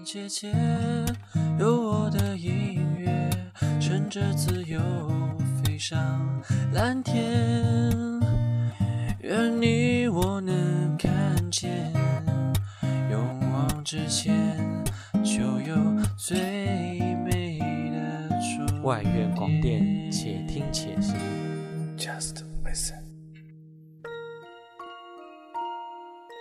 人姐姐，有我的音乐，乘着自由飞上蓝天。愿你我能看见，勇往直前，就有最美的外院广电，且听且行。Just listen.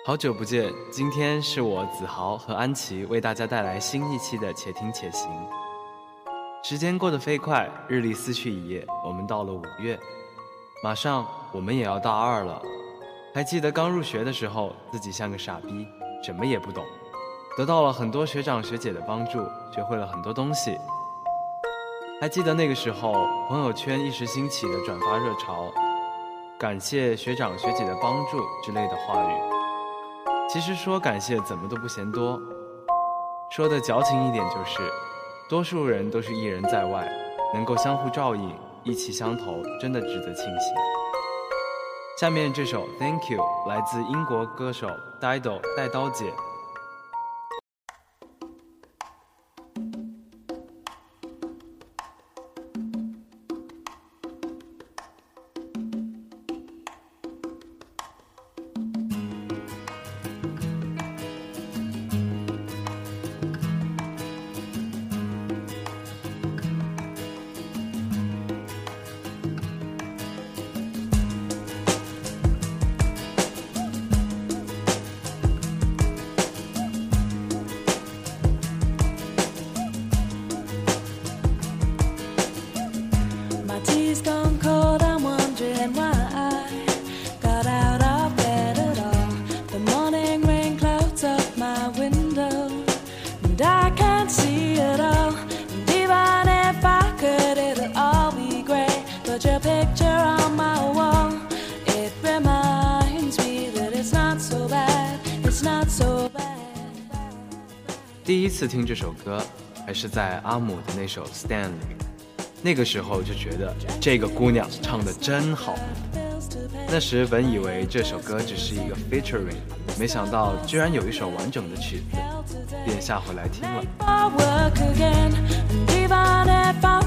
好久不见，今天是我子豪和安琪为大家带来新一期的《且听且行》。时间过得飞快，日历撕去一页，我们到了五月。马上我们也要大二了。还记得刚入学的时候，自己像个傻逼，什么也不懂，得到了很多学长学姐的帮助，学会了很多东西。还记得那个时候，朋友圈一时兴起的转发热潮，感谢学长学姐的帮助之类的话语。其实说感谢怎么都不嫌多，说的矫情一点就是，多数人都是一人在外，能够相互照应，意气相投，真的值得庆幸。下面这首《Thank You》来自英国歌手 Dido 带刀姐。第一次听这首歌，还是在阿姆的那首《Stand》里，那个时候就觉得这个姑娘唱的真好。那时本以为这首歌只是一个 featuring，没想到居然有一首完整的曲子，便下回来听了。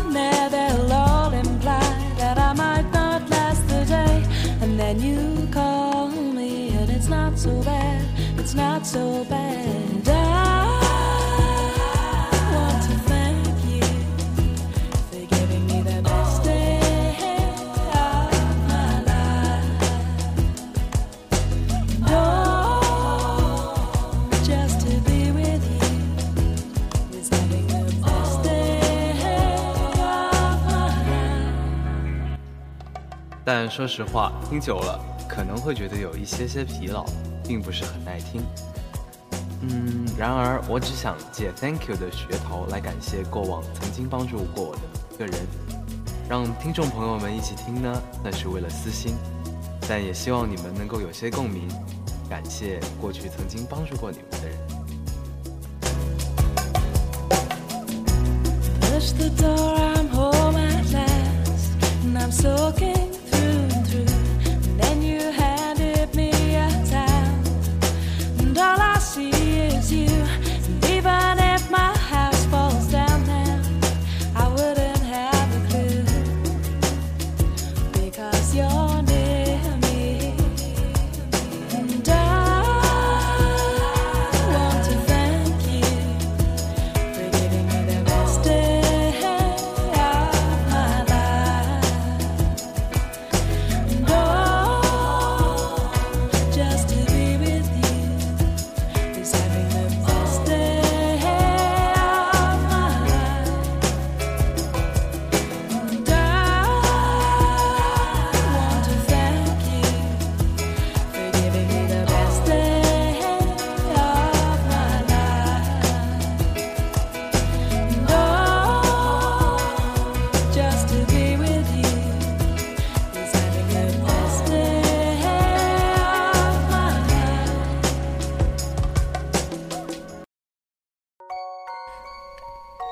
但说实话，听久了可能会觉得有一些些疲劳，并不是很耐听。嗯，然而我只想借 Thank You 的噱头来感谢过往曾经帮助过我的一个人，让听众朋友们一起听呢，那是为了私心，但也希望你们能够有些共鸣，感谢过去曾经帮助过你们的人。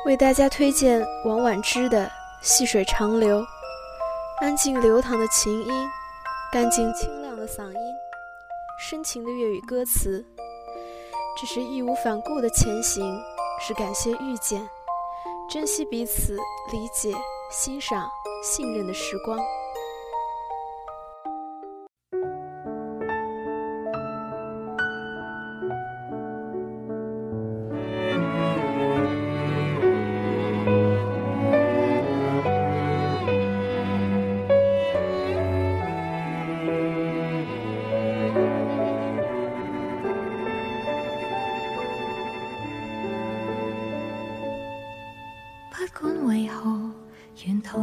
为大家推荐王婉之的《细水长流》，安静流淌的琴音，干净清亮的嗓音，深情的粤语歌词，只是义无反顾的前行，是感谢遇见，珍惜彼此理解、欣赏、信任的时光。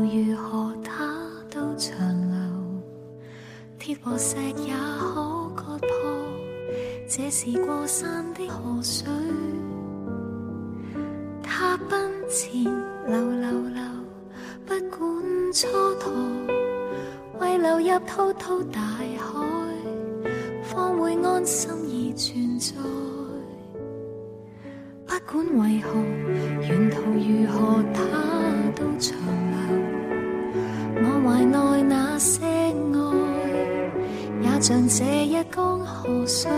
如何它都长留，铁和石也可割破，这是过山的河水。他奔前流流流，不管蹉跎，为流入滔滔大海，方会安心而存在。河水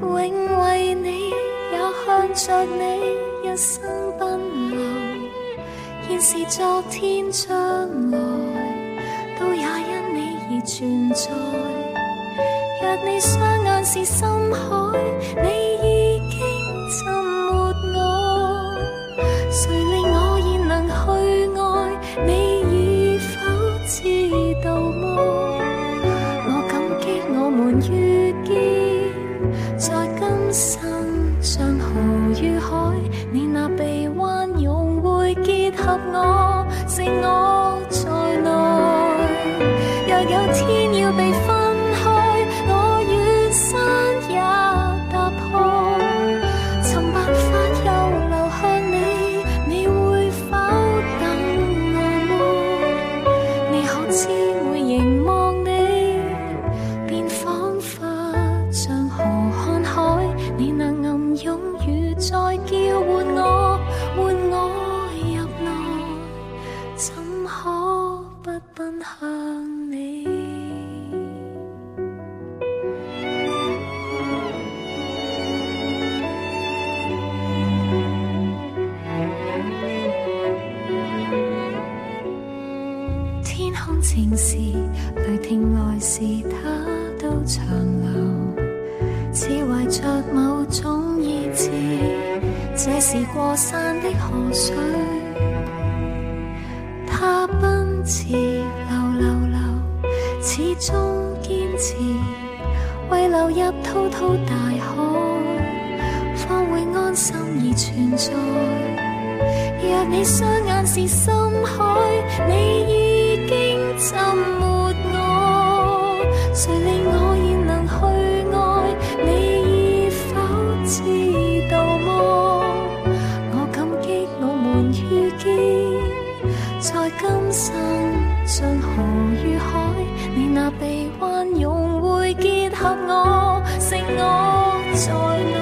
永为你，也向着你一生奔流。现是昨天，将来都也因你而存在。若你双眼是深海，你。合我，剩我在内。若有天。似怀着某种意志，这是过山的河水，它奔驰流流流，始终坚持，为流入滔滔大海，方会安心而存在。若你双眼是深海，你已经浸没我，谁令我然能去爱？知道么？我感激我们遇见，在今生像河与海，你那臂弯融会结合我，剩我在我。